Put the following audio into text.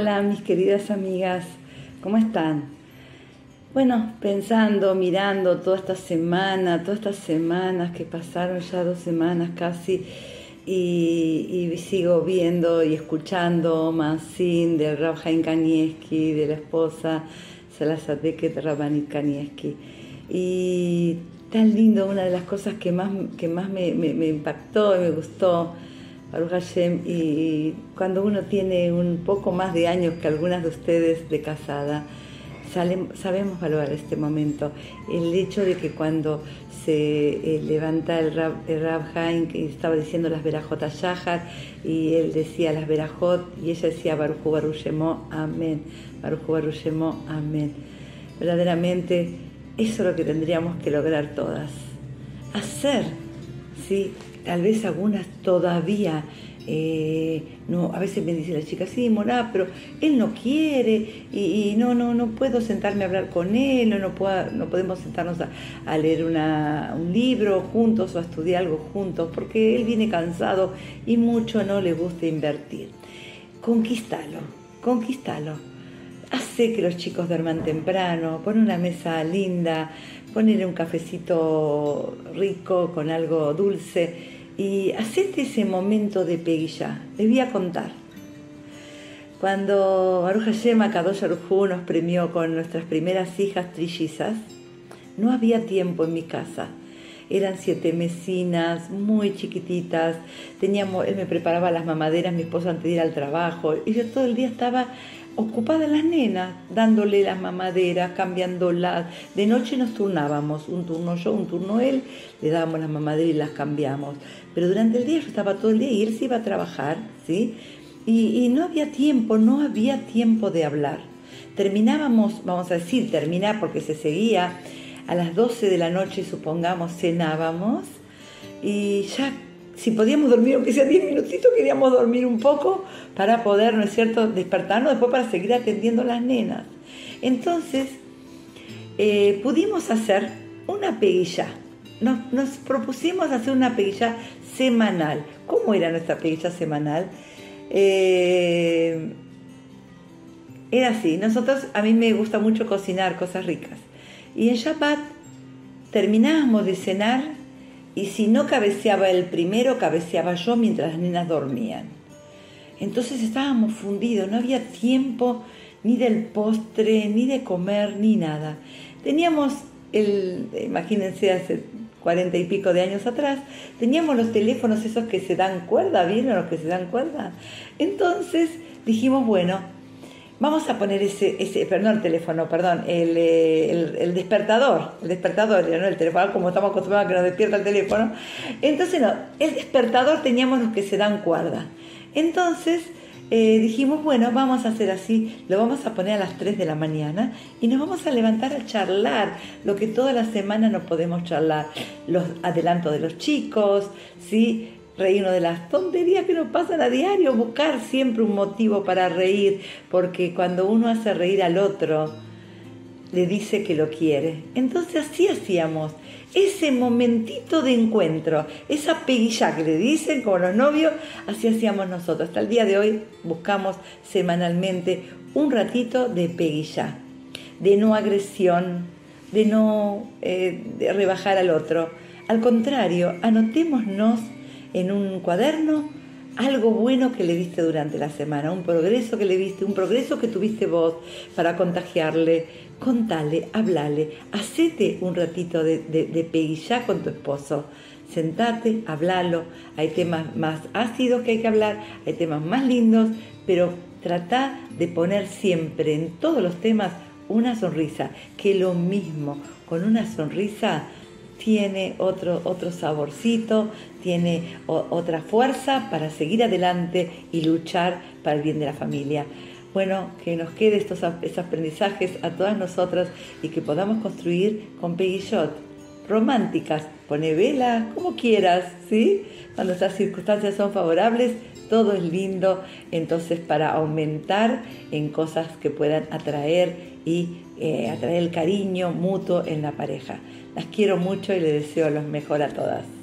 Hola mis queridas amigas, ¿cómo están? Bueno, pensando, mirando toda esta semana, todas estas semanas que pasaron ya dos semanas casi, y, sigo viendo y escuchando Mansin del Rav Haim Kanievski, de la esposa Salasateket Rabanit Kanievski. Y tan lindo, una de las cosas que más, que más me impactó y me gustó Baruch Hashem, y cuando uno tiene un poco más de años que algunas de ustedes de casada, sabemos valorar este momento. El hecho de que cuando se eh, levanta el Rab, el Haim, que estaba diciendo las Berajot a Shahar, y él decía las Berajot, y ella decía Baruch Baruchemo, Amén, Baruch Baruchemo, Amén. Verdaderamente, eso es lo que tendríamos que lograr todas. Hacer, ¿sí? Tal vez algunas todavía, eh, no, a veces me dice la chica, sí, Morá, pero él no quiere y, no, no, no puedo sentarme a hablar con él, no, no, no podemos sentarnos a, leer un libro juntos o a estudiar algo juntos, porque él viene cansado y mucho no le gusta invertir. Conquistalo, conquistalo. Hace que los chicos duerman temprano, pon una mesa linda, ponle un cafecito rico con algo dulce y hacete ese momento de peguilla. Les voy a contar. Cuando Baruch Hashem Kadosh nos premió con nuestras primeras hijas trillizas, no había tiempo en mi casa. Eran siete mesinas, muy chiquititas. Teníamos, él me preparaba las mamaderas, mi esposo antes de ir al trabajo. Y yo todo el día estaba ocupada las nenas, dándole las mamaderas, cambiándolas. De noche nos turnábamos, un turno yo, un turno él, le dábamos las mamaderas y las cambiamos. Pero durante el día yo estaba todo el día y él se iba a trabajar, ¿sí? Y, no había tiempo, no había tiempo de hablar. Terminábamos, vamos a decir, terminar porque se seguía, a las 12 de la noche, supongamos, cenábamos y ya si podíamos dormir, aunque sea 10 minutitos, queríamos dormir un poco para poder, ¿no es cierto?, despertarnos después para seguir atendiendo a las nenas. Entonces, eh, pudimos hacer una peguilla. Nos, propusimos hacer una peguilla semanal. ¿Cómo era nuestra peguilla semanal? Eh, era así. Nosotros, a mí me gusta mucho cocinar cosas ricas. Y en Shabbat terminábamos de cenar y si no cabeceaba el primero, cabeceaba yo mientras las nenas dormían. Entonces estábamos fundidos, no había tiempo ni del postre, ni de comer, ni nada. Teníamos el, imagínense hace cuarenta y pico de años atrás, teníamos los teléfonos esos que se dan cuerda, ¿vieron los que se dan cuerda? Entonces dijimos, bueno, Vamos a poner ese, ese perdón, el teléfono, perdón, el, eh, el, despertador, el despertador, no el teléfono, como estamos acostumbrados a que nos despierta el teléfono. Entonces, no, el despertador teníamos los que se dan cuerda. Entonces, eh, dijimos, bueno, vamos a hacer así, lo vamos a poner a las 3 de la mañana y nos vamos a levantar a charlar lo que toda la semana no podemos charlar, los adelantos de los chicos, ¿sí? Reírnos de las tonterías que nos pasan a diario, buscar siempre un motivo para reír, porque cuando uno hace reír al otro, le dice que lo quiere. Entonces así hacíamos, ese momentito de encuentro, esa peguilla que le dicen como los novios, así hacíamos nosotros. Hasta el día de hoy buscamos semanalmente un ratito de peguilla, de no agresión, de no eh, rebajar al otro. Al contrario, anotémonos en un cuaderno algo bueno que le viste durante la semana, un progreso que le viste, un progreso que tuviste vos para contagiarle. Contale, hablale, hacete un ratito de, de, con tu esposo. Sentate, hablalo. Hay temas más ácidos que hay que hablar, hay temas más lindos, pero trata de poner siempre en todos los temas una sonrisa, que lo mismo, con una sonrisa tiene otro, otro saborcito, tiene otra fuerza para seguir adelante y luchar para el bien de la familia. Bueno, que nos quede estos, aprendizajes a todas nosotras y que podamos construir con Peguillot románticas. Pone vela, como quieras, ¿sí? Cuando estas circunstancias son favorables, todo es lindo, entonces para aumentar en cosas que puedan atraer y eh, atraer el cariño mutuo en la pareja. Las quiero mucho y les deseo lo mejor a todas.